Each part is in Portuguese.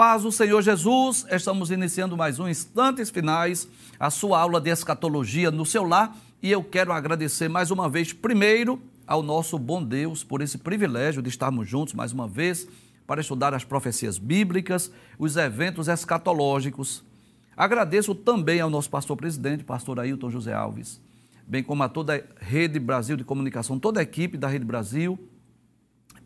Paz do Senhor Jesus, estamos iniciando mais um Instantes Finais, a sua aula de escatologia no seu lar, e eu quero agradecer mais uma vez, primeiro, ao nosso bom Deus por esse privilégio de estarmos juntos mais uma vez para estudar as profecias bíblicas, os eventos escatológicos. Agradeço também ao nosso pastor presidente, pastor Ailton José Alves, bem como a toda a Rede Brasil de Comunicação, toda a equipe da Rede Brasil,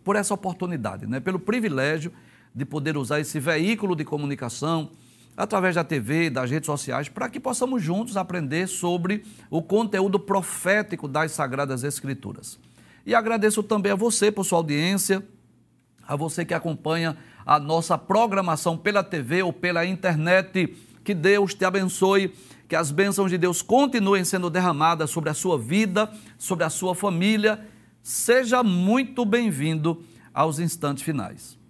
por essa oportunidade, né? pelo privilégio de poder usar esse veículo de comunicação através da TV, das redes sociais, para que possamos juntos aprender sobre o conteúdo profético das Sagradas Escrituras. E agradeço também a você por sua audiência, a você que acompanha a nossa programação pela TV ou pela internet. Que Deus te abençoe, que as bênçãos de Deus continuem sendo derramadas sobre a sua vida, sobre a sua família. Seja muito bem-vindo aos instantes finais.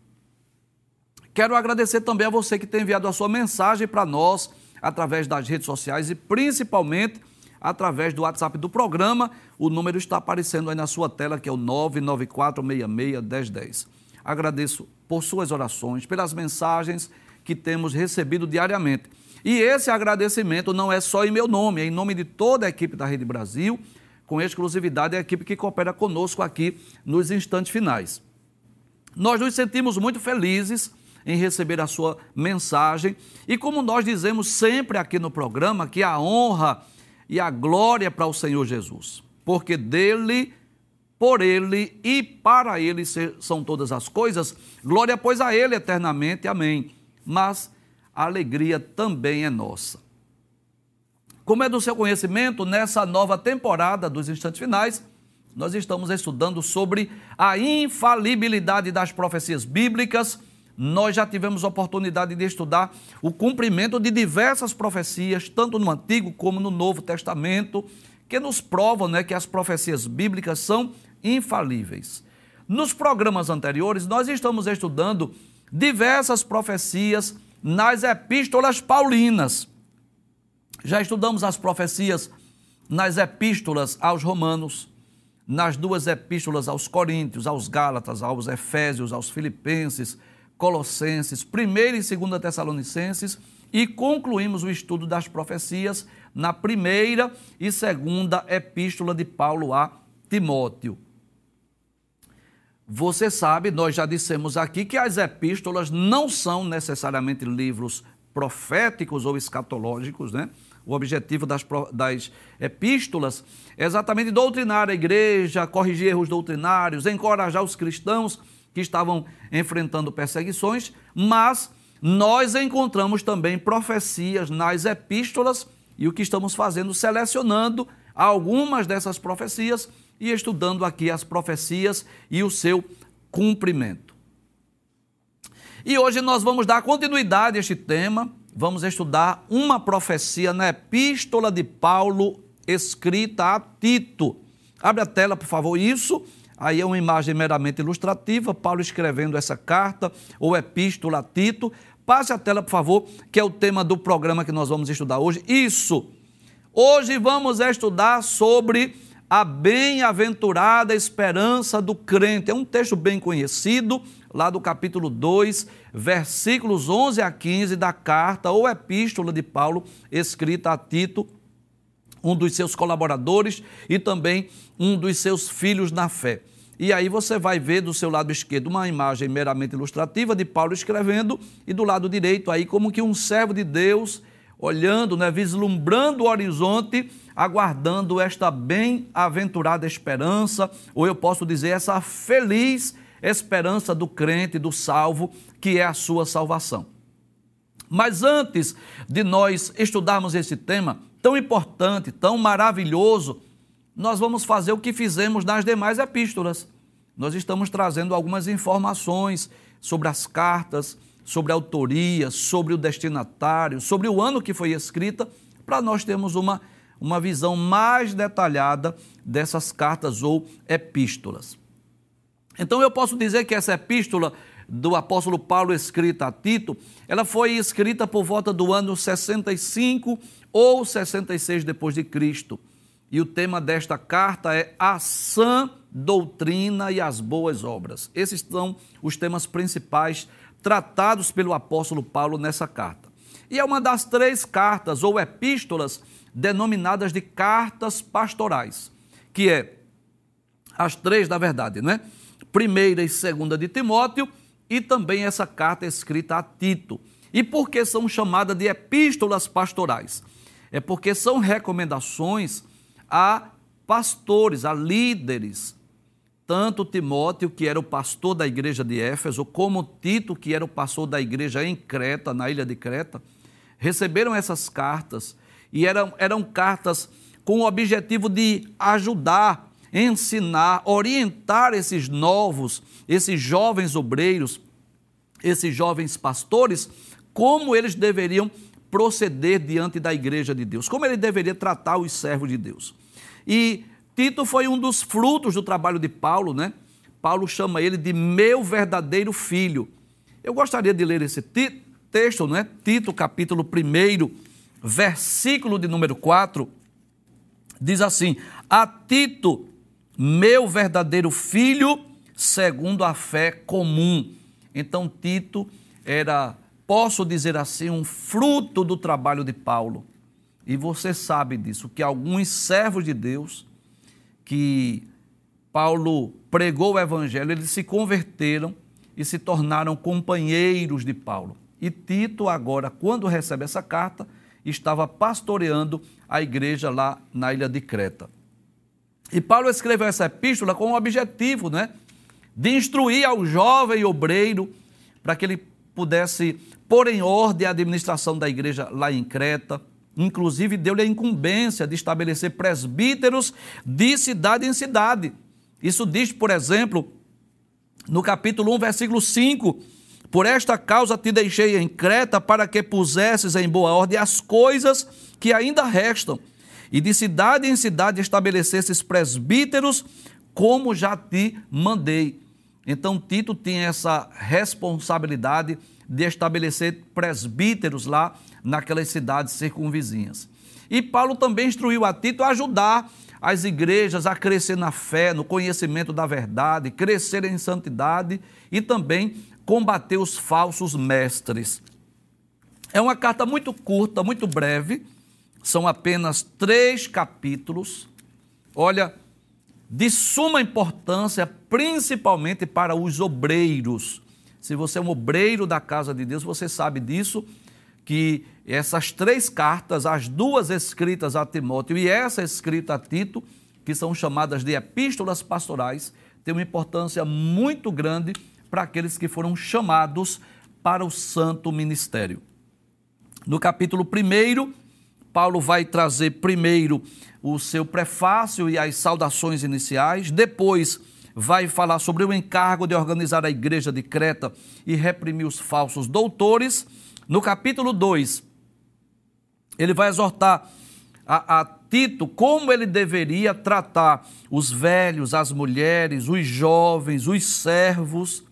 Quero agradecer também a você que tem enviado a sua mensagem para nós através das redes sociais e principalmente através do WhatsApp do programa. O número está aparecendo aí na sua tela, que é o 994661010. Agradeço por suas orações, pelas mensagens que temos recebido diariamente. E esse agradecimento não é só em meu nome, é em nome de toda a equipe da Rede Brasil, com exclusividade a equipe que coopera conosco aqui nos instantes finais. Nós nos sentimos muito felizes em receber a sua mensagem. E como nós dizemos sempre aqui no programa, que a honra e a glória para o Senhor Jesus, porque dele, por ele e para ele são todas as coisas, glória pois a ele eternamente. Amém. Mas a alegria também é nossa. Como é do seu conhecimento, nessa nova temporada dos instantes finais, nós estamos estudando sobre a infalibilidade das profecias bíblicas nós já tivemos oportunidade de estudar o cumprimento de diversas profecias, tanto no Antigo como no Novo Testamento, que nos provam né, que as profecias bíblicas são infalíveis. Nos programas anteriores, nós estamos estudando diversas profecias nas epístolas paulinas. Já estudamos as profecias nas epístolas aos Romanos, nas duas epístolas aos Coríntios, aos Gálatas, aos Efésios, aos Filipenses, Colossenses, 1 e 2 Tessalonicenses e concluímos o estudo das profecias na primeira e segunda epístola de Paulo a Timóteo. Você sabe, nós já dissemos aqui que as epístolas não são necessariamente livros proféticos ou escatológicos, né? O objetivo das, das epístolas é exatamente doutrinar a igreja, corrigir erros doutrinários, encorajar os cristãos que estavam enfrentando perseguições, mas nós encontramos também profecias nas epístolas e o que estamos fazendo, selecionando algumas dessas profecias e estudando aqui as profecias e o seu cumprimento. E hoje nós vamos dar continuidade a este tema, vamos estudar uma profecia na epístola de Paulo escrita a Tito. Abre a tela, por favor, isso Aí é uma imagem meramente ilustrativa, Paulo escrevendo essa carta ou epístola a Tito. Passe a tela, por favor, que é o tema do programa que nós vamos estudar hoje. Isso. Hoje vamos estudar sobre a bem-aventurada esperança do crente. É um texto bem conhecido, lá do capítulo 2, versículos 11 a 15 da carta ou epístola de Paulo escrita a Tito, um dos seus colaboradores e também um dos seus filhos na fé. E aí você vai ver do seu lado esquerdo uma imagem meramente ilustrativa de Paulo escrevendo e do lado direito aí como que um servo de Deus olhando, né, vislumbrando o horizonte, aguardando esta bem-aventurada esperança, ou eu posso dizer essa feliz esperança do crente, do salvo, que é a sua salvação. Mas antes de nós estudarmos esse tema tão importante, tão maravilhoso, nós vamos fazer o que fizemos nas demais epístolas. Nós estamos trazendo algumas informações sobre as cartas, sobre a autoria, sobre o destinatário, sobre o ano que foi escrita, para nós termos uma, uma visão mais detalhada dessas cartas ou epístolas. Então eu posso dizer que essa epístola do apóstolo Paulo escrita a Tito, ela foi escrita por volta do ano 65 ou 66 depois de Cristo. E o tema desta carta é a sã doutrina e as boas obras. Esses são os temas principais tratados pelo apóstolo Paulo nessa carta. E é uma das três cartas ou epístolas denominadas de cartas pastorais, que é as três, na verdade, não é? Primeira e segunda de Timóteo e também essa carta escrita a Tito. E por que são chamadas de epístolas pastorais? É porque são recomendações a pastores, a líderes, tanto Timóteo, que era o pastor da igreja de Éfeso, como Tito, que era o pastor da igreja em Creta, na ilha de Creta, receberam essas cartas e eram, eram cartas com o objetivo de ajudar, ensinar, orientar esses novos, esses jovens obreiros, esses jovens pastores, como eles deveriam proceder diante da igreja de Deus, como ele deveria tratar os servos de Deus. E Tito foi um dos frutos do trabalho de Paulo, né? Paulo chama ele de meu verdadeiro filho. Eu gostaria de ler esse texto, né? Tito, capítulo 1, versículo de número 4, diz assim: A Tito, meu verdadeiro filho, segundo a fé comum. Então, Tito era, posso dizer assim, um fruto do trabalho de Paulo. E você sabe disso, que alguns servos de Deus que Paulo pregou o evangelho, eles se converteram e se tornaram companheiros de Paulo. E Tito, agora, quando recebe essa carta, estava pastoreando a igreja lá na ilha de Creta. E Paulo escreveu essa epístola com o objetivo, né, de instruir ao jovem obreiro para que ele pudesse pôr em ordem a administração da igreja lá em Creta, Inclusive, deu-lhe a incumbência de estabelecer presbíteros de cidade em cidade. Isso diz, por exemplo, no capítulo 1, versículo 5: Por esta causa te deixei em Creta, para que pusesses em boa ordem as coisas que ainda restam, e de cidade em cidade estabelecesses presbíteros, como já te mandei. Então, Tito tinha essa responsabilidade de estabelecer presbíteros lá naquelas cidades circunvizinhas. E Paulo também instruiu a Tito a ajudar as igrejas a crescer na fé, no conhecimento da verdade, crescer em santidade e também combater os falsos mestres. É uma carta muito curta, muito breve, são apenas três capítulos. Olha, de suma importância, principalmente para os obreiros. Se você é um obreiro da casa de Deus, você sabe disso, que essas três cartas, as duas escritas a Timóteo e essa escrita a Tito, que são chamadas de epístolas pastorais, têm uma importância muito grande para aqueles que foram chamados para o santo ministério. No capítulo 1, Paulo vai trazer primeiro o seu prefácio e as saudações iniciais, depois vai falar sobre o encargo de organizar a igreja de Creta e reprimir os falsos doutores. No capítulo 2, ele vai exortar a, a, Tito como ele deveria tratar os velhos, as mulheres, os jovens, os servos.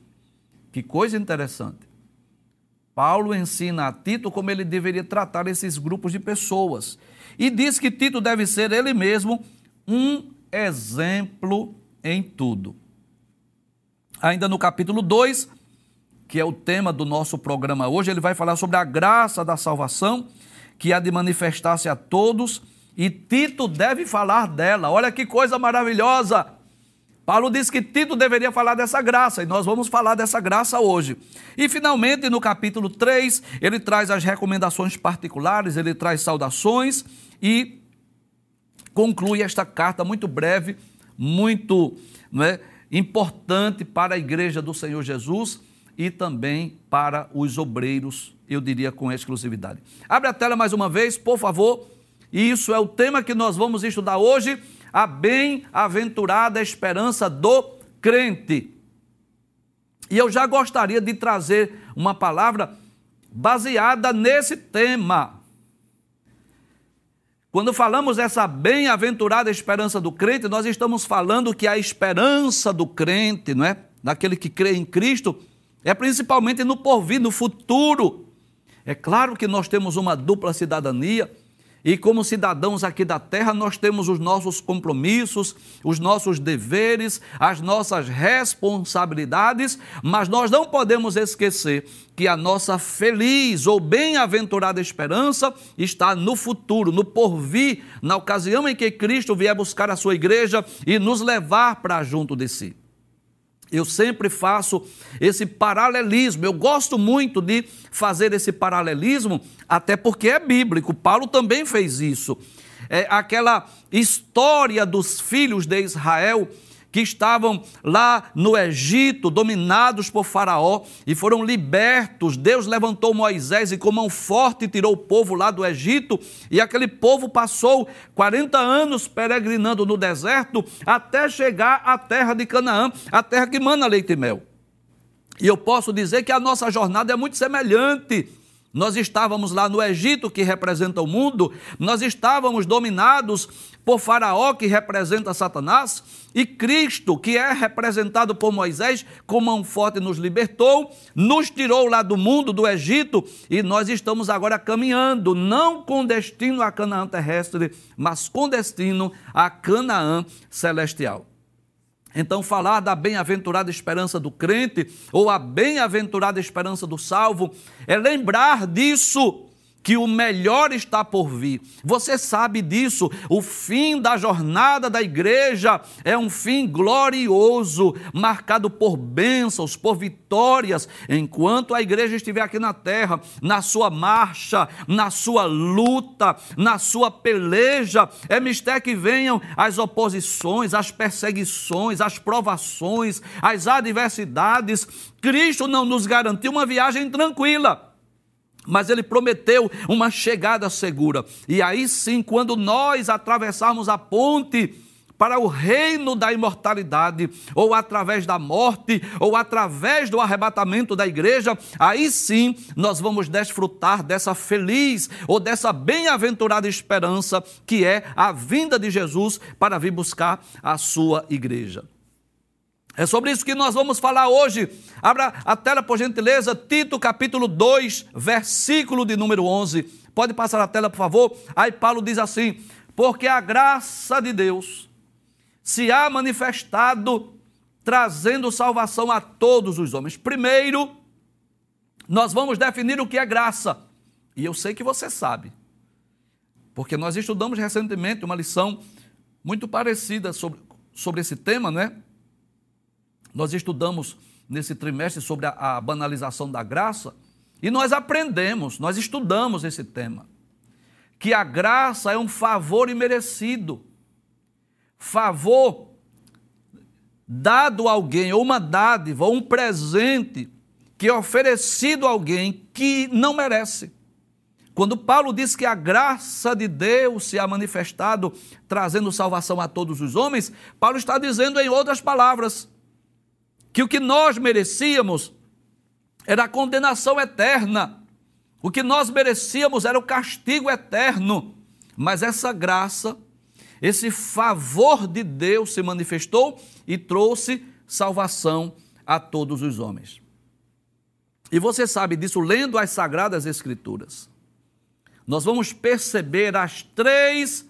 Que coisa interessante. Paulo ensina a Tito como ele deveria tratar esses grupos de pessoas. E diz que Tito deve ser ele mesmo um exemplo em tudo. Ainda no capítulo 2, que é o tema do nosso programa hoje, ele vai falar sobre a graça da salvação que há de manifestar-se a todos, e Tito deve falar dela. Olha que coisa maravilhosa! Paulo diz que Tito deveria falar dessa graça, e nós vamos falar dessa graça hoje. E finalmente, no capítulo 3, ele traz as recomendações particulares, ele traz saudações e conclui esta carta muito breve, muito não é, importante para a igreja do Senhor Jesus e também para os obreiros eu diria com exclusividade. Abre a tela mais uma vez, por favor. Isso é o tema que nós vamos estudar hoje, a bem-aventurada esperança do crente. E eu já gostaria de trazer uma palavra baseada nesse tema. Quando falamos dessa bem-aventurada esperança do crente, nós estamos falando que a esperança do crente, não é? Daquele que crê em Cristo, é principalmente no porvir, no futuro. É claro que nós temos uma dupla cidadania e como cidadãos aqui da terra, nós temos os nossos compromissos, os nossos deveres, as nossas responsabilidades, mas nós não podemos esquecer que a nossa feliz ou bem-aventurada esperança está no futuro, no porvir, na ocasião em que Cristo vier buscar a sua igreja e nos levar para junto de si. Eu sempre faço esse paralelismo. Eu gosto muito de fazer esse paralelismo, até porque é bíblico. Paulo também fez isso. É aquela história dos filhos de Israel que estavam lá no Egito, dominados por Faraó, e foram libertos. Deus levantou Moisés e com mão forte tirou o povo lá do Egito, e aquele povo passou 40 anos peregrinando no deserto até chegar à terra de Canaã, a terra que mana leite e mel. E eu posso dizer que a nossa jornada é muito semelhante nós estávamos lá no Egito, que representa o mundo, nós estávamos dominados por Faraó, que representa Satanás, e Cristo, que é representado por Moisés, com mão forte nos libertou, nos tirou lá do mundo, do Egito, e nós estamos agora caminhando, não com destino a Canaã terrestre, mas com destino a Canaã celestial. Então, falar da bem-aventurada esperança do crente ou a bem-aventurada esperança do salvo é lembrar disso que o melhor está por vir. Você sabe disso. O fim da jornada da igreja é um fim glorioso, marcado por bênçãos, por vitórias. Enquanto a igreja estiver aqui na terra, na sua marcha, na sua luta, na sua peleja, é mistério que venham as oposições, as perseguições, as provações, as adversidades. Cristo não nos garantiu uma viagem tranquila mas ele prometeu uma chegada segura. E aí sim, quando nós atravessarmos a ponte para o reino da imortalidade, ou através da morte, ou através do arrebatamento da igreja, aí sim nós vamos desfrutar dessa feliz ou dessa bem-aventurada esperança que é a vinda de Jesus para vir buscar a sua igreja. É sobre isso que nós vamos falar hoje. Abra a tela, por gentileza, Tito capítulo 2, versículo de número 11. Pode passar a tela, por favor? Aí Paulo diz assim: Porque a graça de Deus se há manifestado, trazendo salvação a todos os homens. Primeiro, nós vamos definir o que é graça. E eu sei que você sabe, porque nós estudamos recentemente uma lição muito parecida sobre, sobre esse tema, não é? Nós estudamos nesse trimestre sobre a, a banalização da graça e nós aprendemos, nós estudamos esse tema. Que a graça é um favor imerecido. Favor dado a alguém, ou uma dádiva, ou um presente que é oferecido a alguém que não merece. Quando Paulo diz que a graça de Deus se ha manifestado, trazendo salvação a todos os homens, Paulo está dizendo, em outras palavras, que o que nós merecíamos era a condenação eterna. O que nós merecíamos era o castigo eterno. Mas essa graça, esse favor de Deus se manifestou e trouxe salvação a todos os homens. E você sabe disso lendo as Sagradas Escrituras. Nós vamos perceber as três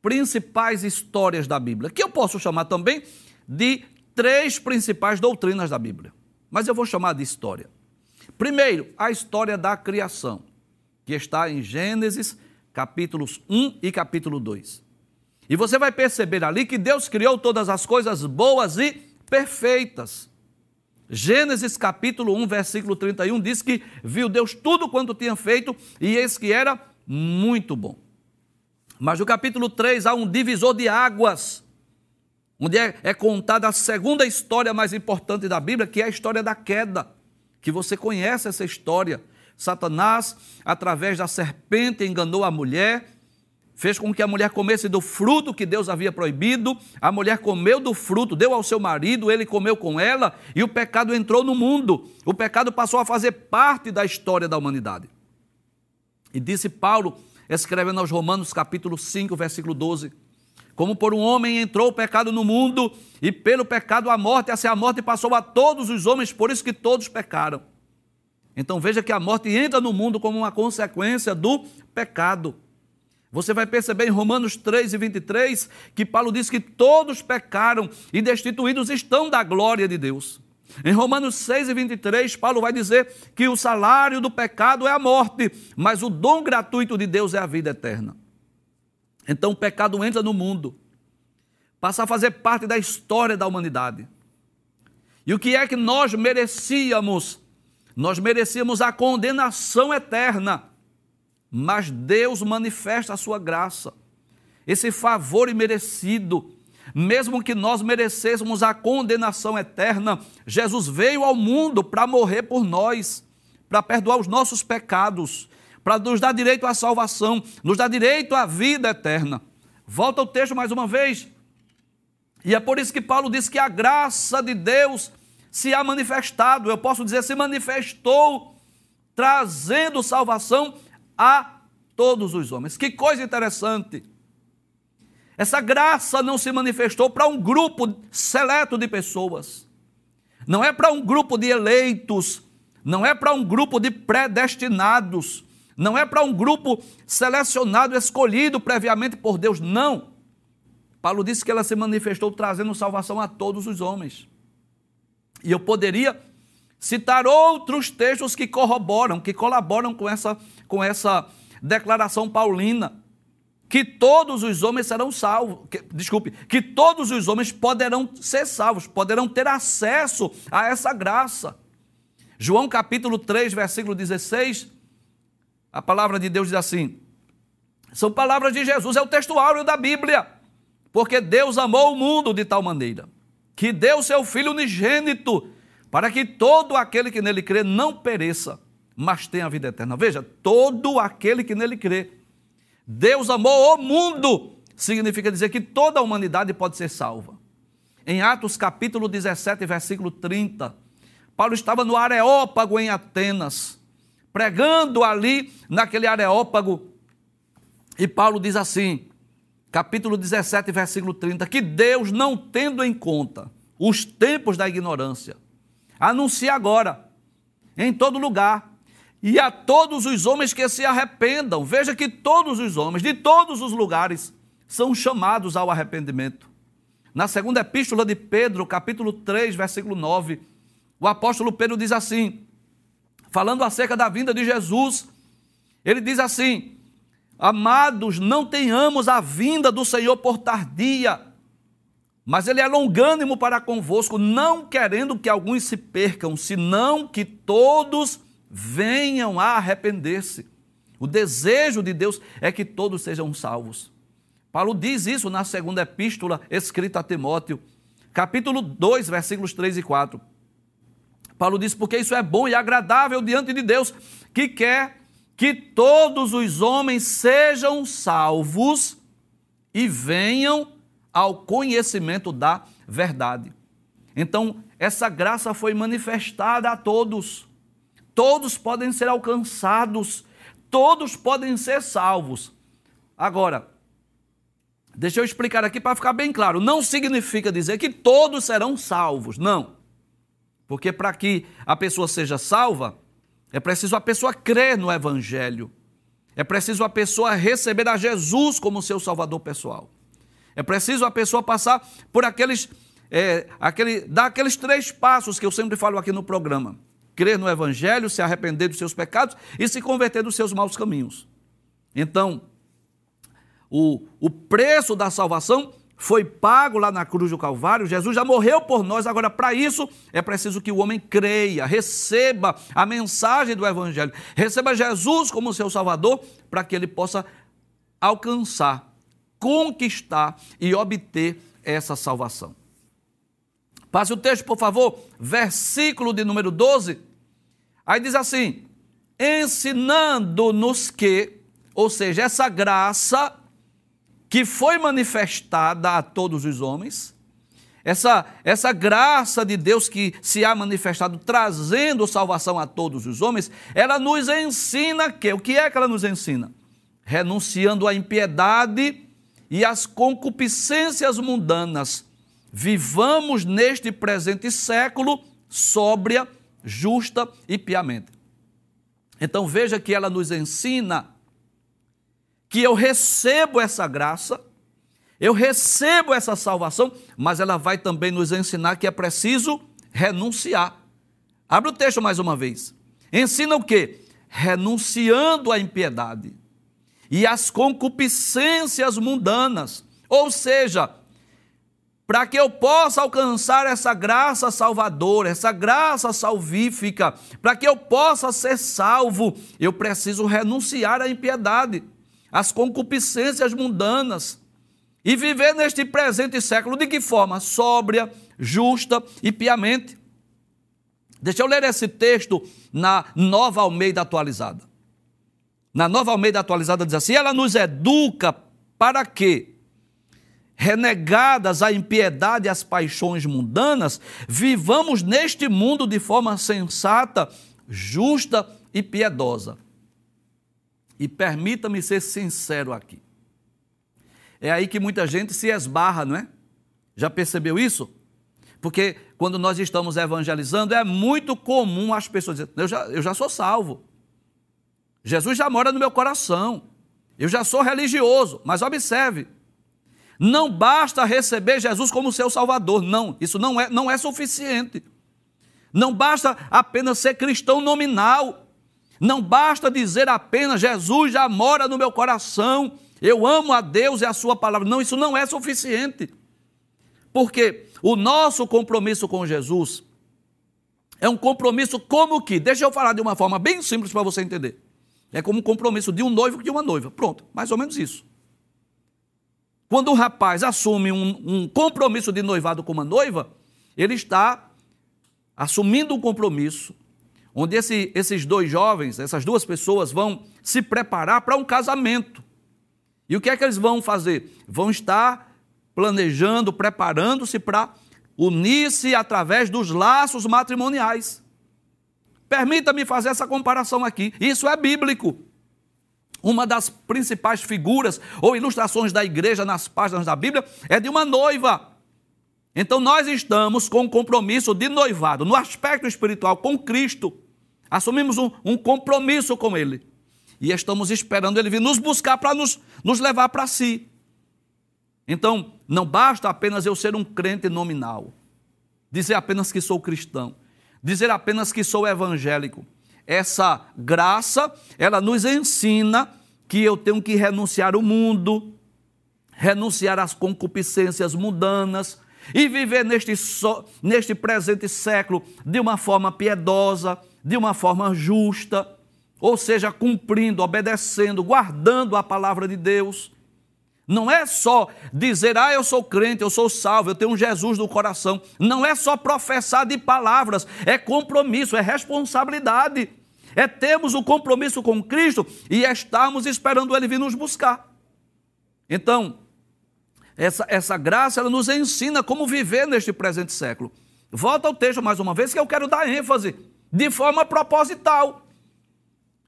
principais histórias da Bíblia, que eu posso chamar também de três principais doutrinas da Bíblia, mas eu vou chamar de história. Primeiro, a história da criação, que está em Gênesis capítulos 1 e capítulo 2. E você vai perceber ali que Deus criou todas as coisas boas e perfeitas. Gênesis capítulo 1, versículo 31 diz que viu Deus tudo quanto tinha feito e eis que era muito bom. Mas no capítulo 3 há um divisor de águas onde é, é contada a segunda história mais importante da Bíblia, que é a história da queda, que você conhece essa história. Satanás, através da serpente, enganou a mulher, fez com que a mulher comesse do fruto que Deus havia proibido. A mulher comeu do fruto, deu ao seu marido, ele comeu com ela e o pecado entrou no mundo. O pecado passou a fazer parte da história da humanidade. E disse Paulo, escrevendo aos Romanos, capítulo 5, versículo 12: como por um homem entrou o pecado no mundo, e pelo pecado a morte, assim a morte passou a todos os homens, por isso que todos pecaram. Então veja que a morte entra no mundo como uma consequência do pecado. Você vai perceber em Romanos 3 e 23 que Paulo diz que todos pecaram e destituídos estão da glória de Deus. Em Romanos 6 e 23, Paulo vai dizer que o salário do pecado é a morte, mas o dom gratuito de Deus é a vida eterna. Então o pecado entra no mundo, passa a fazer parte da história da humanidade. E o que é que nós merecíamos? Nós merecíamos a condenação eterna, mas Deus manifesta a sua graça, esse favor imerecido mesmo que nós merecêssemos a condenação eterna, Jesus veio ao mundo para morrer por nós, para perdoar os nossos pecados, para nos dar direito à salvação, nos dar direito à vida eterna. Volta o texto mais uma vez. E é por isso que Paulo diz que a graça de Deus se há manifestado, eu posso dizer, se manifestou, trazendo salvação a todos os homens. Que coisa interessante. Essa graça não se manifestou para um grupo seleto de pessoas. Não é para um grupo de eleitos, não é para um grupo de predestinados, não é para um grupo selecionado, escolhido previamente por Deus, não. Paulo disse que ela se manifestou trazendo salvação a todos os homens. E eu poderia citar outros textos que corroboram, que colaboram com essa, com essa declaração paulina que todos os homens serão salvos, que, desculpe, que todos os homens poderão ser salvos, poderão ter acesso a essa graça. João capítulo 3, versículo 16, a palavra de Deus diz assim: são palavras de Jesus, é o textuário da Bíblia, porque Deus amou o mundo de tal maneira que deu seu Filho unigênito, para que todo aquele que nele crê não pereça, mas tenha vida eterna. Veja, todo aquele que nele crê Deus amou o mundo, significa dizer que toda a humanidade pode ser salva. Em Atos capítulo 17, versículo 30, Paulo estava no Areópago em Atenas, pregando ali naquele Areópago, e Paulo diz assim, capítulo 17, versículo 30, que Deus, não tendo em conta os tempos da ignorância, anuncia agora, em todo lugar, e a todos os homens que se arrependam. Veja que todos os homens, de todos os lugares, são chamados ao arrependimento. Na segunda epístola de Pedro, capítulo 3, versículo 9, o apóstolo Pedro diz assim, falando acerca da vinda de Jesus, ele diz assim: Amados, não tenhamos a vinda do Senhor por tardia, mas ele é longânimo para convosco, não querendo que alguns se percam, senão que todos venham a arrepender-se. O desejo de Deus é que todos sejam salvos. Paulo diz isso na segunda epístola escrita a Timóteo, capítulo 2, versículos 3 e 4. Paulo diz: Porque isso é bom e agradável diante de Deus, que quer que todos os homens sejam salvos e venham ao conhecimento da verdade. Então, essa graça foi manifestada a todos todos podem ser alcançados, todos podem ser salvos. Agora, deixa eu explicar aqui para ficar bem claro: não significa dizer que todos serão salvos, não. Porque para que a pessoa seja salva, é preciso a pessoa crer no Evangelho. É preciso a pessoa receber a Jesus como seu Salvador pessoal. É preciso a pessoa passar por aqueles, é, aquele, dar aqueles três passos que eu sempre falo aqui no programa crer no Evangelho, se arrepender dos seus pecados e se converter dos seus maus caminhos. Então, o, o preço da salvação foi pago lá na cruz do Calvário, Jesus já morreu por nós, agora para isso é preciso que o homem creia, receba a mensagem do Evangelho, receba Jesus como seu Salvador, para que ele possa alcançar, conquistar e obter essa salvação. Passe o texto, por favor, versículo de número 12. Aí diz assim: ensinando-nos que, ou seja, essa graça que foi manifestada a todos os homens, essa, essa graça de Deus que se há manifestado trazendo salvação a todos os homens, ela nos ensina que, o que é que ela nos ensina? Renunciando à impiedade e às concupiscências mundanas, vivamos neste presente século sóbria, justa e piamente. Então veja que ela nos ensina que eu recebo essa graça, eu recebo essa salvação, mas ela vai também nos ensinar que é preciso renunciar. Abre o texto mais uma vez. Ensina o quê? Renunciando à impiedade e às concupiscências mundanas. Ou seja, para que eu possa alcançar essa graça salvadora, essa graça salvífica, para que eu possa ser salvo, eu preciso renunciar à impiedade, às concupiscências mundanas e viver neste presente século de que forma? Sóbria, justa e piamente. Deixa eu ler esse texto na Nova Almeida atualizada. Na Nova Almeida atualizada diz assim: ela nos educa para que, renegadas a impiedade e as paixões mundanas, vivamos neste mundo de forma sensata, justa e piedosa. E permita-me ser sincero aqui. É aí que muita gente se esbarra, não é? Já percebeu isso? Porque quando nós estamos evangelizando, é muito comum as pessoas dizerem: eu já, eu já sou salvo. Jesus já mora no meu coração. Eu já sou religioso. Mas observe: não basta receber Jesus como seu Salvador. Não, isso não é, não é suficiente. Não basta apenas ser cristão nominal. Não basta dizer apenas Jesus já mora no meu coração. Eu amo a Deus e a Sua palavra. Não, isso não é suficiente. Porque o nosso compromisso com Jesus é um compromisso como que? Deixa eu falar de uma forma bem simples para você entender. É como um compromisso de um noivo com de uma noiva. Pronto, mais ou menos isso. Quando um rapaz assume um, um compromisso de noivado com uma noiva, ele está assumindo um compromisso onde esse, esses dois jovens, essas duas pessoas vão se preparar para um casamento. E o que é que eles vão fazer? Vão estar planejando, preparando-se para unir-se através dos laços matrimoniais. Permita-me fazer essa comparação aqui. Isso é bíblico. Uma das principais figuras ou ilustrações da igreja nas páginas da Bíblia é de uma noiva. Então nós estamos com um compromisso de noivado, no aspecto espiritual, com Cristo. Assumimos um, um compromisso com Ele. E estamos esperando Ele vir nos buscar para nos, nos levar para si. Então, não basta apenas eu ser um crente nominal, dizer apenas que sou cristão, dizer apenas que sou evangélico. Essa graça, ela nos ensina que eu tenho que renunciar ao mundo, renunciar às concupiscências mundanas e viver neste, so, neste presente século de uma forma piedosa, de uma forma justa, ou seja, cumprindo, obedecendo, guardando a palavra de Deus. Não é só dizer, ah, eu sou crente, eu sou salvo, eu tenho um Jesus no coração. Não é só professar de palavras, é compromisso, é responsabilidade. É termos o compromisso com Cristo e estarmos esperando Ele vir nos buscar. Então, essa, essa graça ela nos ensina como viver neste presente século. Volta ao texto mais uma vez que eu quero dar ênfase de forma proposital.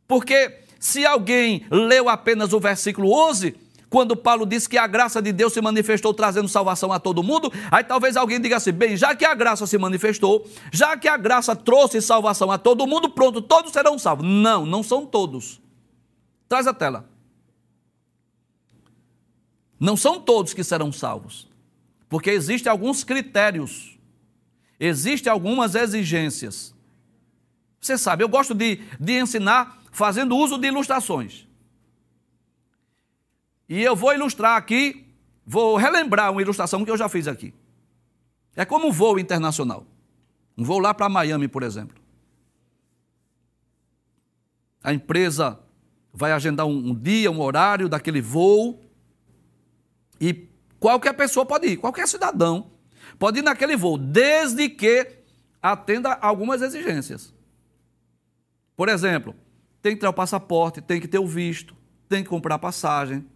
Porque se alguém leu apenas o versículo 11, quando Paulo disse que a graça de Deus se manifestou trazendo salvação a todo mundo, aí talvez alguém diga assim: bem, já que a graça se manifestou, já que a graça trouxe salvação a todo mundo, pronto, todos serão salvos. Não, não são todos. Traz a tela. Não são todos que serão salvos, porque existem alguns critérios, existem algumas exigências. Você sabe, eu gosto de, de ensinar fazendo uso de ilustrações. E eu vou ilustrar aqui, vou relembrar uma ilustração que eu já fiz aqui. É como um voo internacional. Um voo lá para Miami, por exemplo. A empresa vai agendar um, um dia, um horário daquele voo e qualquer pessoa pode ir, qualquer cidadão pode ir naquele voo, desde que atenda algumas exigências. Por exemplo, tem que ter o passaporte, tem que ter o visto, tem que comprar passagem,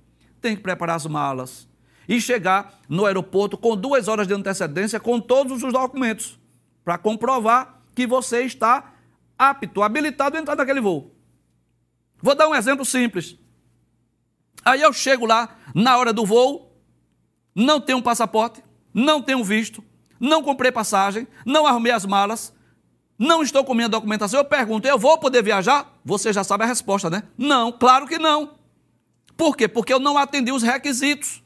tem que preparar as malas e chegar no aeroporto com duas horas de antecedência com todos os documentos para comprovar que você está apto, habilitado a entrar naquele voo. Vou dar um exemplo simples. Aí eu chego lá na hora do voo, não tenho um passaporte, não tenho visto, não comprei passagem, não arrumei as malas, não estou com minha documentação. Eu pergunto, eu vou poder viajar? Você já sabe a resposta, né? Não, claro que não. Por quê? Porque eu não atendi os requisitos.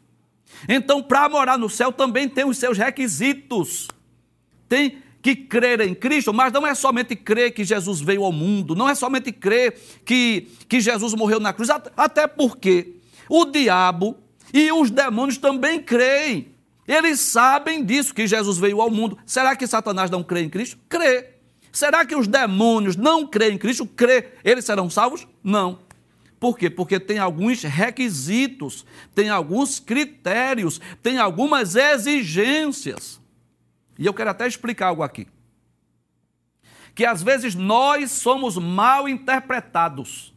Então, para morar no céu também tem os seus requisitos. Tem que crer em Cristo, mas não é somente crer que Jesus veio ao mundo, não é somente crer que, que Jesus morreu na cruz, até porque o diabo e os demônios também creem. Eles sabem disso, que Jesus veio ao mundo. Será que Satanás não crê em Cristo? Crê. Será que os demônios não creem em Cristo? Crê. Eles serão salvos? Não. Por quê? Porque tem alguns requisitos, tem alguns critérios, tem algumas exigências. E eu quero até explicar algo aqui. Que às vezes nós somos mal interpretados.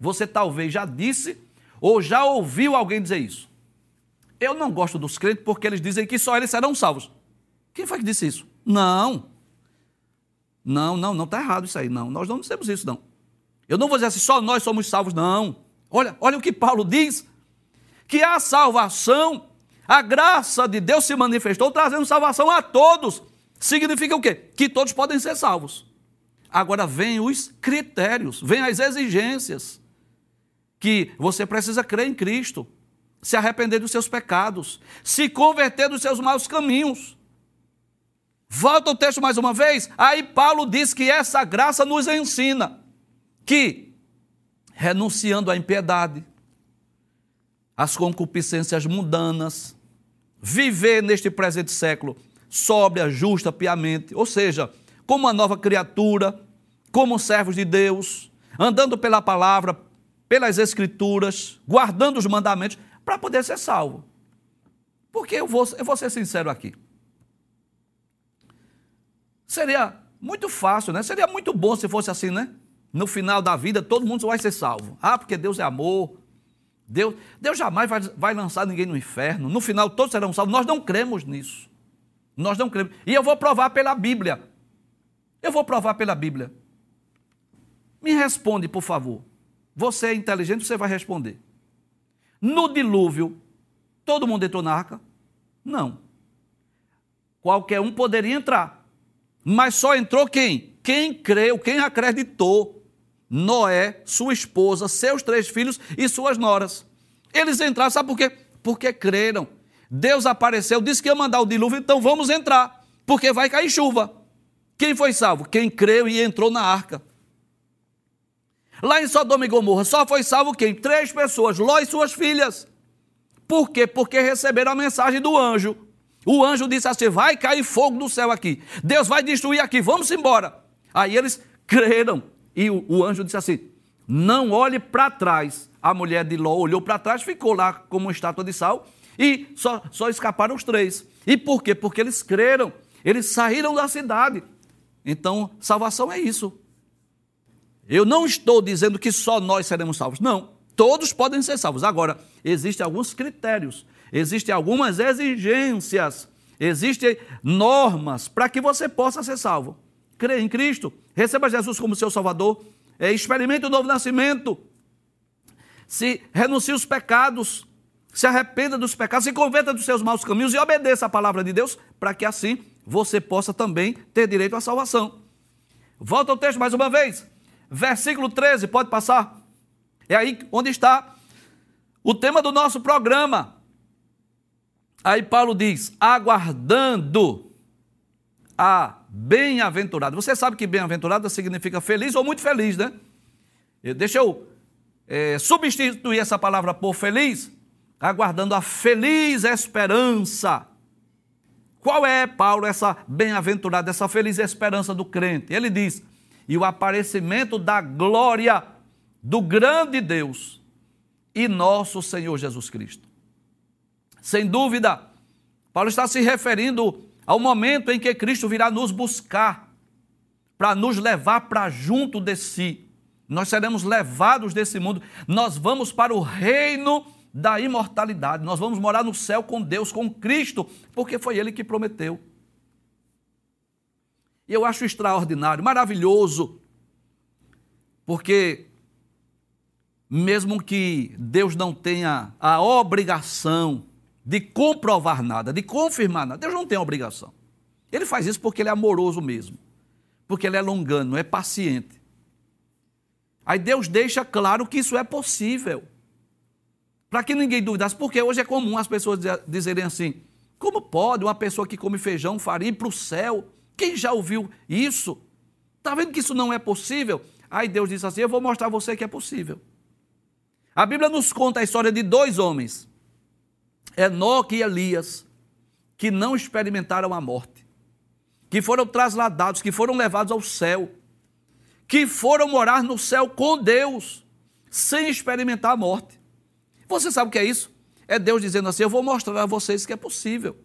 Você talvez já disse ou já ouviu alguém dizer isso. Eu não gosto dos crentes porque eles dizem que só eles serão salvos. Quem foi que disse isso? Não. Não, não, não está errado isso aí. Não, nós não dissemos isso, não. Eu não vou dizer assim, só nós somos salvos, não. Olha, olha o que Paulo diz: que a salvação, a graça de Deus se manifestou trazendo salvação a todos. Significa o quê? Que todos podem ser salvos. Agora vem os critérios, vem as exigências. Que você precisa crer em Cristo, se arrepender dos seus pecados, se converter dos seus maus caminhos. Volta o texto mais uma vez. Aí Paulo diz que essa graça nos ensina que, renunciando à impiedade, às concupiscências mundanas, viver neste presente século sóbria, justa, piamente, ou seja, como uma nova criatura, como servos de Deus, andando pela palavra, pelas escrituras, guardando os mandamentos, para poder ser salvo. Porque eu vou, eu vou ser sincero aqui. Seria muito fácil, né? Seria muito bom se fosse assim, né? no final da vida todo mundo vai ser salvo. Ah, porque Deus é amor. Deus, Deus jamais vai, vai lançar ninguém no inferno. No final todos serão salvos. Nós não cremos nisso. Nós não cremos. E eu vou provar pela Bíblia. Eu vou provar pela Bíblia. Me responde, por favor. Você é inteligente, você vai responder. No dilúvio, todo mundo entrou na arca? Não. Qualquer um poderia entrar. Mas só entrou quem? Quem creu, quem acreditou. Noé, sua esposa, seus três filhos e suas noras. Eles entraram, sabe por quê? Porque creram. Deus apareceu, disse que ia mandar o dilúvio, então vamos entrar, porque vai cair chuva. Quem foi salvo? Quem creu e entrou na arca. Lá em Sodoma e Gomorra, só foi salvo quem? Três pessoas, Ló e suas filhas. Por quê? Porque receberam a mensagem do anjo. O anjo disse assim: vai cair fogo do céu aqui. Deus vai destruir aqui, vamos embora. Aí eles creram. E o, o anjo disse assim: Não olhe para trás. A mulher de Ló olhou para trás, ficou lá como uma estátua de sal e só, só escaparam os três. E por quê? Porque eles creram, eles saíram da cidade. Então, salvação é isso. Eu não estou dizendo que só nós seremos salvos. Não, todos podem ser salvos. Agora, existem alguns critérios, existem algumas exigências, existem normas para que você possa ser salvo crê em Cristo, receba Jesus como seu Salvador, é, experimente o novo nascimento, se renuncie os pecados, se arrependa dos pecados, se converta dos seus maus caminhos e obedeça a palavra de Deus, para que assim você possa também ter direito à salvação. Volta ao texto mais uma vez, versículo 13, pode passar. É aí onde está o tema do nosso programa. Aí Paulo diz: aguardando a bem-aventurado. Você sabe que bem-aventurado significa feliz ou muito feliz, né? Deixa eu é, substituir essa palavra por feliz, aguardando a feliz esperança. Qual é, Paulo, essa bem-aventurada, essa feliz esperança do crente? Ele diz: e o aparecimento da glória do grande Deus e nosso Senhor Jesus Cristo. Sem dúvida, Paulo está se referindo ao momento em que Cristo virá nos buscar, para nos levar para junto de si. Nós seremos levados desse mundo, nós vamos para o reino da imortalidade, nós vamos morar no céu com Deus, com Cristo, porque foi Ele que prometeu. E eu acho extraordinário, maravilhoso, porque mesmo que Deus não tenha a obrigação de comprovar nada, de confirmar nada. Deus não tem obrigação. Ele faz isso porque ele é amoroso mesmo, porque ele é longano, é paciente. Aí Deus deixa claro que isso é possível. Para que ninguém duvidasse, porque hoje é comum as pessoas dizerem assim: como pode uma pessoa que come feijão, farinha ir para o céu? Quem já ouviu isso? Está vendo que isso não é possível? Aí Deus disse assim: Eu vou mostrar a você que é possível. A Bíblia nos conta a história de dois homens, Enoque e Elias, que não experimentaram a morte, que foram trasladados, que foram levados ao céu, que foram morar no céu com Deus, sem experimentar a morte. Você sabe o que é isso? É Deus dizendo assim: Eu vou mostrar a vocês que é possível.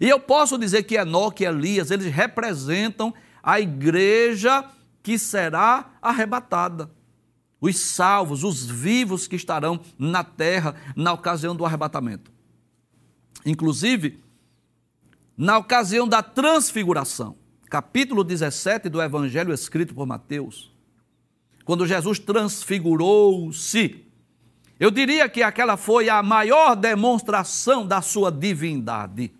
E eu posso dizer que Enoque e Elias, eles representam a igreja que será arrebatada. Os salvos, os vivos que estarão na terra na ocasião do arrebatamento. Inclusive, na ocasião da transfiguração, capítulo 17 do Evangelho escrito por Mateus, quando Jesus transfigurou-se, eu diria que aquela foi a maior demonstração da sua divindade.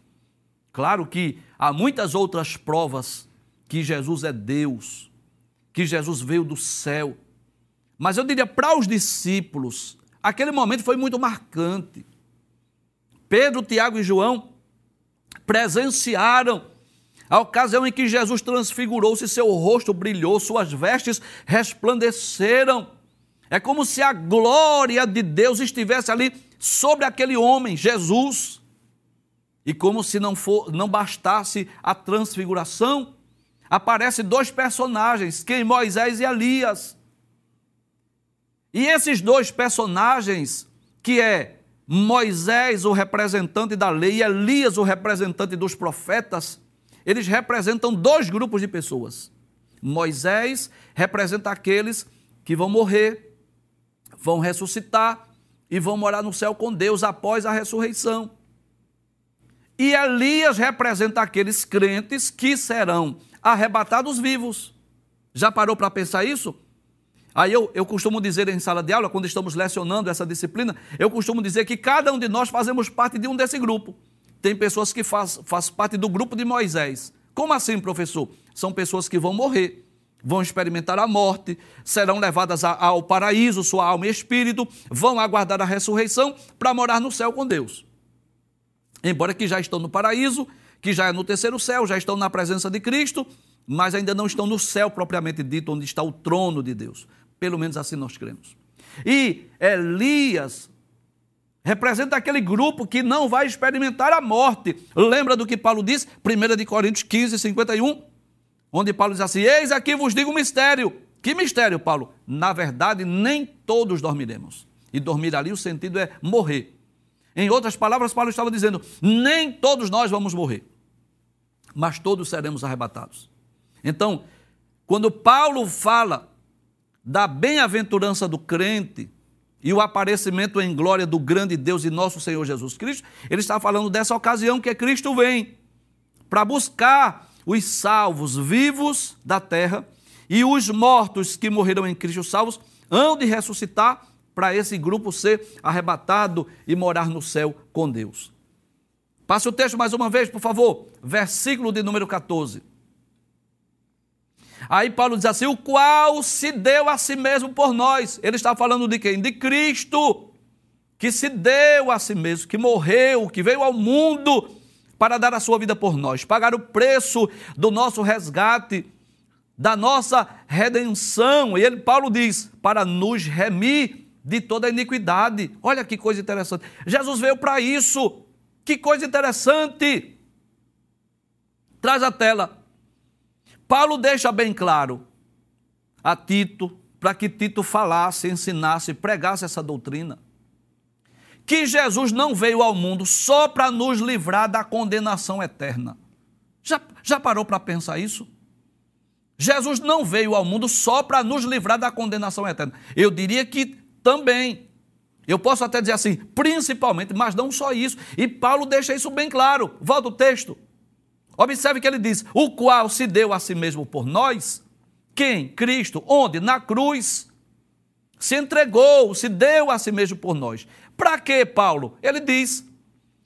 Claro que há muitas outras provas que Jesus é Deus, que Jesus veio do céu. Mas eu diria para os discípulos, aquele momento foi muito marcante. Pedro, Tiago e João presenciaram a ocasião em que Jesus transfigurou-se, seu rosto brilhou, suas vestes resplandeceram. É como se a glória de Deus estivesse ali sobre aquele homem, Jesus. E como se não, for, não bastasse a transfiguração, aparecem dois personagens, quem Moisés e Elias. E esses dois personagens, que é Moisés, o representante da lei, e Elias, o representante dos profetas, eles representam dois grupos de pessoas. Moisés representa aqueles que vão morrer, vão ressuscitar e vão morar no céu com Deus após a ressurreição. E Elias representa aqueles crentes que serão arrebatados vivos. Já parou para pensar isso? Aí eu, eu costumo dizer em sala de aula, quando estamos lecionando essa disciplina, eu costumo dizer que cada um de nós fazemos parte de um desse grupo. Tem pessoas que fazem faz parte do grupo de Moisés. Como assim, professor? São pessoas que vão morrer, vão experimentar a morte, serão levadas ao paraíso, sua alma e espírito, vão aguardar a ressurreição para morar no céu com Deus. Embora que já estão no paraíso, que já é no terceiro céu, já estão na presença de Cristo, mas ainda não estão no céu propriamente dito, onde está o trono de Deus. Pelo menos assim nós cremos. E Elias representa aquele grupo que não vai experimentar a morte. Lembra do que Paulo diz? 1 de Coríntios 15, 51, onde Paulo diz assim: Eis aqui vos digo um mistério. Que mistério, Paulo? Na verdade, nem todos dormiremos. E dormir ali, o sentido é morrer. Em outras palavras, Paulo estava dizendo: nem todos nós vamos morrer mas todos seremos arrebatados. Então, quando Paulo fala da bem-aventurança do crente e o aparecimento em glória do grande Deus e nosso Senhor Jesus Cristo, ele está falando dessa ocasião que Cristo vem para buscar os salvos vivos da terra e os mortos que morreram em Cristo salvos hão de ressuscitar para esse grupo ser arrebatado e morar no céu com Deus. Passe o texto mais uma vez, por favor. Versículo de número 14. Aí Paulo diz assim: o qual se deu a si mesmo por nós. Ele está falando de quem? De Cristo, que se deu a si mesmo, que morreu, que veio ao mundo para dar a sua vida por nós, pagar o preço do nosso resgate, da nossa redenção. E ele, Paulo diz, para nos remir de toda iniquidade. Olha que coisa interessante. Jesus veio para isso. Que coisa interessante! Traz a tela. Paulo deixa bem claro a Tito, para que Tito falasse, ensinasse, pregasse essa doutrina. Que Jesus não veio ao mundo só para nos livrar da condenação eterna. Já, já parou para pensar isso? Jesus não veio ao mundo só para nos livrar da condenação eterna. Eu diria que também. Eu posso até dizer assim, principalmente, mas não só isso. E Paulo deixa isso bem claro. Volta o texto. Observe que ele diz: o qual se deu a si mesmo por nós. Quem? Cristo. Onde? Na cruz. Se entregou, se deu a si mesmo por nós. Para quê, Paulo? Ele diz: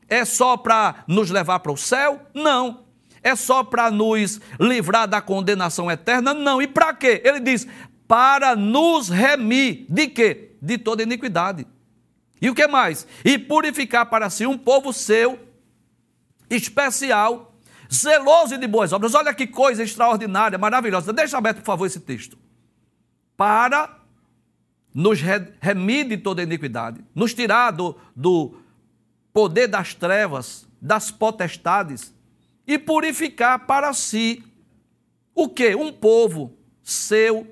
é só para nos levar para o céu? Não. É só para nos livrar da condenação eterna? Não. E para quê? Ele diz: para nos remir de quê? De toda iniquidade. E o que mais? E purificar para si um povo seu, especial, zeloso e de boas obras. Olha que coisa extraordinária, maravilhosa. Deixa aberto, por favor, esse texto. Para nos remir de toda iniquidade, nos tirar do, do poder das trevas, das potestades e purificar para si o que? Um povo seu.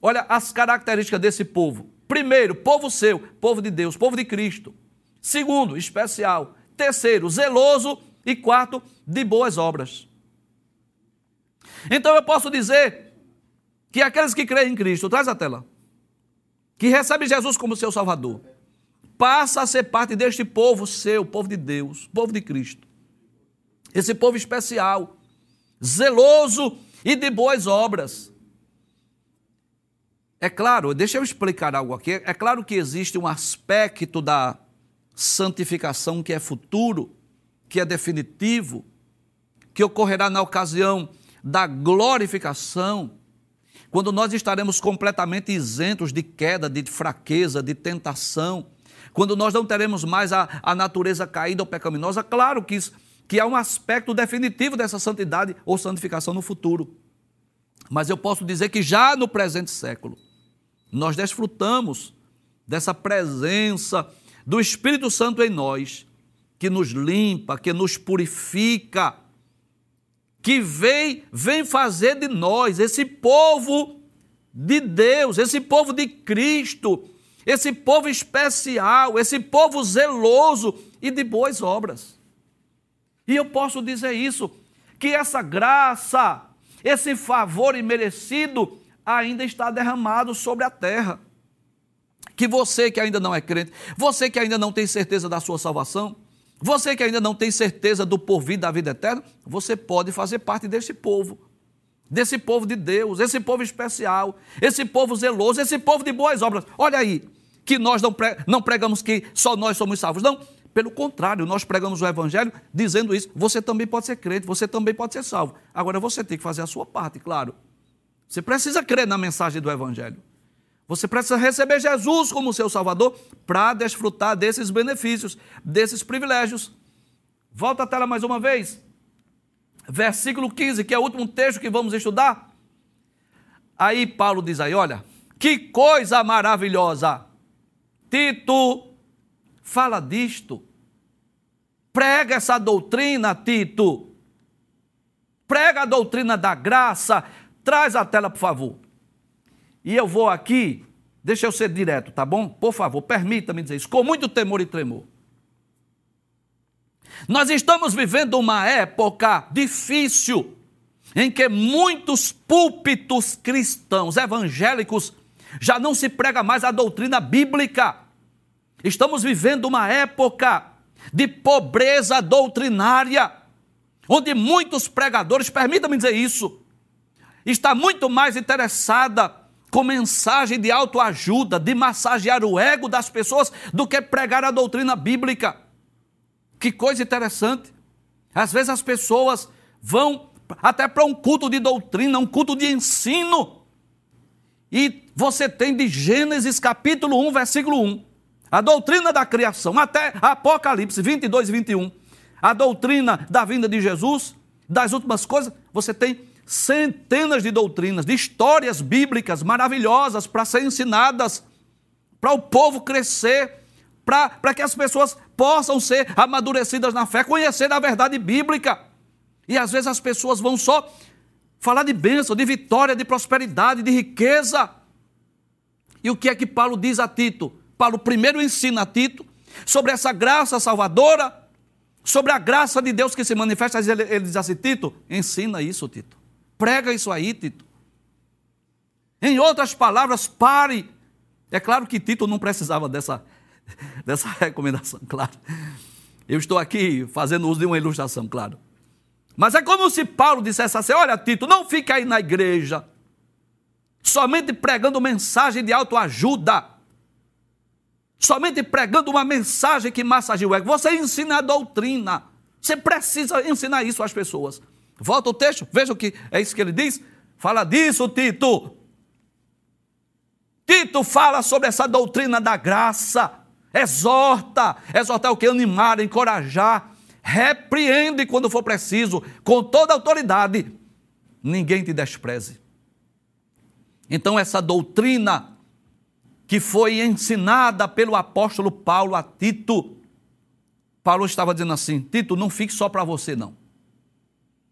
Olha as características desse povo. Primeiro, povo seu, povo de Deus, povo de Cristo. Segundo, especial. Terceiro, zeloso. E quarto, de boas obras. Então eu posso dizer que aqueles que creem em Cristo, traz a tela, que recebem Jesus como seu Salvador, passa a ser parte deste povo seu, povo de Deus, povo de Cristo. Esse povo especial, zeloso e de boas obras. É claro, deixa eu explicar algo aqui. É claro que existe um aspecto da santificação que é futuro, que é definitivo, que ocorrerá na ocasião da glorificação, quando nós estaremos completamente isentos de queda, de fraqueza, de tentação, quando nós não teremos mais a, a natureza caída ou pecaminosa. Claro que, isso, que há um aspecto definitivo dessa santidade ou santificação no futuro. Mas eu posso dizer que já no presente século, nós desfrutamos dessa presença do Espírito Santo em nós, que nos limpa, que nos purifica, que vem, vem fazer de nós esse povo de Deus, esse povo de Cristo, esse povo especial, esse povo zeloso e de boas obras. E eu posso dizer isso, que essa graça, esse favor imerecido ainda está derramado sobre a terra. Que você que ainda não é crente, você que ainda não tem certeza da sua salvação, você que ainda não tem certeza do porvir da vida eterna, você pode fazer parte desse povo, desse povo de Deus, esse povo especial, esse povo zeloso, esse povo de boas obras. Olha aí, que nós não, pregamos que só nós somos salvos, não. Pelo contrário, nós pregamos o Evangelho dizendo isso. Você também pode ser crente, você também pode ser salvo. Agora você tem que fazer a sua parte, claro. Você precisa crer na mensagem do Evangelho. Você precisa receber Jesus como seu Salvador para desfrutar desses benefícios, desses privilégios. Volta a tela mais uma vez. Versículo 15, que é o último texto que vamos estudar. Aí Paulo diz aí, olha, que coisa maravilhosa. Tito, fala disto. Prega essa doutrina, Tito. Prega a doutrina da graça. Traz a tela, por favor. E eu vou aqui, deixa eu ser direto, tá bom? Por favor, permita-me dizer isso, com muito temor e tremor. Nós estamos vivendo uma época difícil em que muitos púlpitos cristãos evangélicos já não se prega mais a doutrina bíblica. Estamos vivendo uma época de pobreza doutrinária, onde muitos pregadores, permita-me dizer isso, está muito mais interessada com mensagem de autoajuda, de massagear o ego das pessoas, do que pregar a doutrina bíblica. Que coisa interessante. Às vezes as pessoas vão até para um culto de doutrina, um culto de ensino. E você tem de Gênesis capítulo 1, versículo 1, a doutrina da criação, até Apocalipse 22 e 21, a doutrina da vinda de Jesus, das últimas coisas, você tem centenas de doutrinas, de histórias bíblicas maravilhosas para serem ensinadas, para o povo crescer, para que as pessoas possam ser amadurecidas na fé, conhecer a verdade bíblica. E às vezes as pessoas vão só falar de bênção, de vitória, de prosperidade, de riqueza. E o que é que Paulo diz a Tito? Paulo primeiro ensina a Tito sobre essa graça salvadora, sobre a graça de Deus que se manifesta. Ele diz assim: Tito, ensina isso, Tito. Prega isso aí, Tito. Em outras palavras, pare. É claro que Tito não precisava dessa, dessa recomendação, claro. Eu estou aqui fazendo uso de uma ilustração, claro. Mas é como se Paulo dissesse assim: olha, Tito, não fique aí na igreja, somente pregando mensagem de autoajuda, somente pregando uma mensagem que massageia o ego. Você ensina a doutrina. Você precisa ensinar isso às pessoas. Volta o texto, veja o que é isso que ele diz. Fala disso, Tito. Tito fala sobre essa doutrina da graça, exorta. Exortar o que? Animar, encorajar, repreende quando for preciso, com toda autoridade. Ninguém te despreze. Então, essa doutrina que foi ensinada pelo apóstolo Paulo a Tito, Paulo estava dizendo assim: Tito, não fique só para você, não.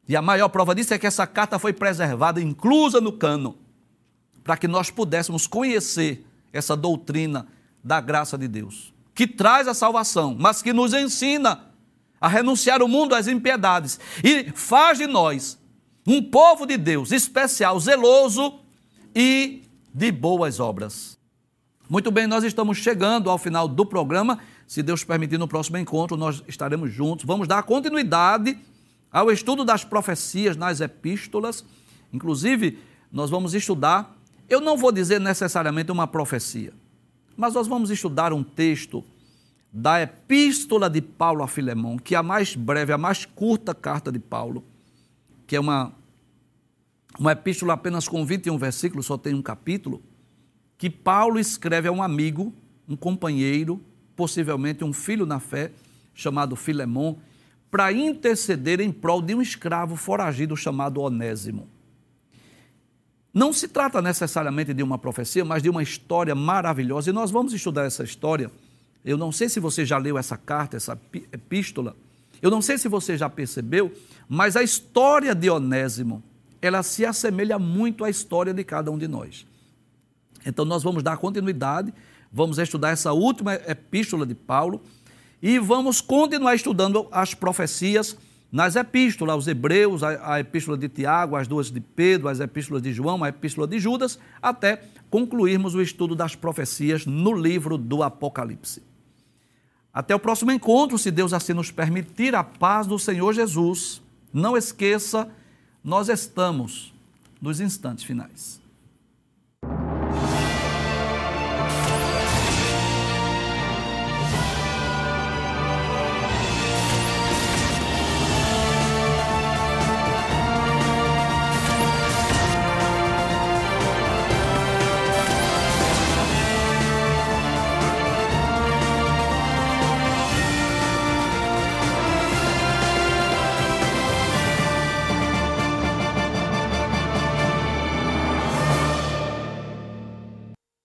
E a maior prova disso é que essa carta foi preservada, inclusa no cano, para que nós pudéssemos conhecer essa doutrina da graça de Deus, que traz a salvação, mas que nos ensina a renunciar o mundo às impiedades e faz de nós um povo de Deus especial, zeloso e de boas obras. Muito bem, nós estamos chegando ao final do programa. Se Deus permitir, no próximo encontro nós estaremos juntos. Vamos dar continuidade ao estudo das profecias nas epístolas. Inclusive, nós vamos estudar, eu não vou dizer necessariamente uma profecia, mas nós vamos estudar um texto da epístola de Paulo a Filemão, que é a mais breve, a mais curta carta de Paulo, que é uma, uma epístola apenas com 21 versículos, só tem um capítulo que Paulo escreve a um amigo, um companheiro, possivelmente um filho na fé, chamado Filemon, para interceder em prol de um escravo foragido chamado Onésimo. Não se trata necessariamente de uma profecia, mas de uma história maravilhosa, e nós vamos estudar essa história. Eu não sei se você já leu essa carta, essa epístola, eu não sei se você já percebeu, mas a história de Onésimo, ela se assemelha muito à história de cada um de nós. Então nós vamos dar continuidade, vamos estudar essa última epístola de Paulo e vamos continuar estudando as profecias nas epístolas, aos Hebreus, a, a epístola de Tiago, as duas de Pedro, as epístolas de João, a epístola de Judas, até concluirmos o estudo das profecias no livro do Apocalipse. Até o próximo encontro, se Deus assim nos permitir, a paz do Senhor Jesus. Não esqueça, nós estamos nos instantes finais.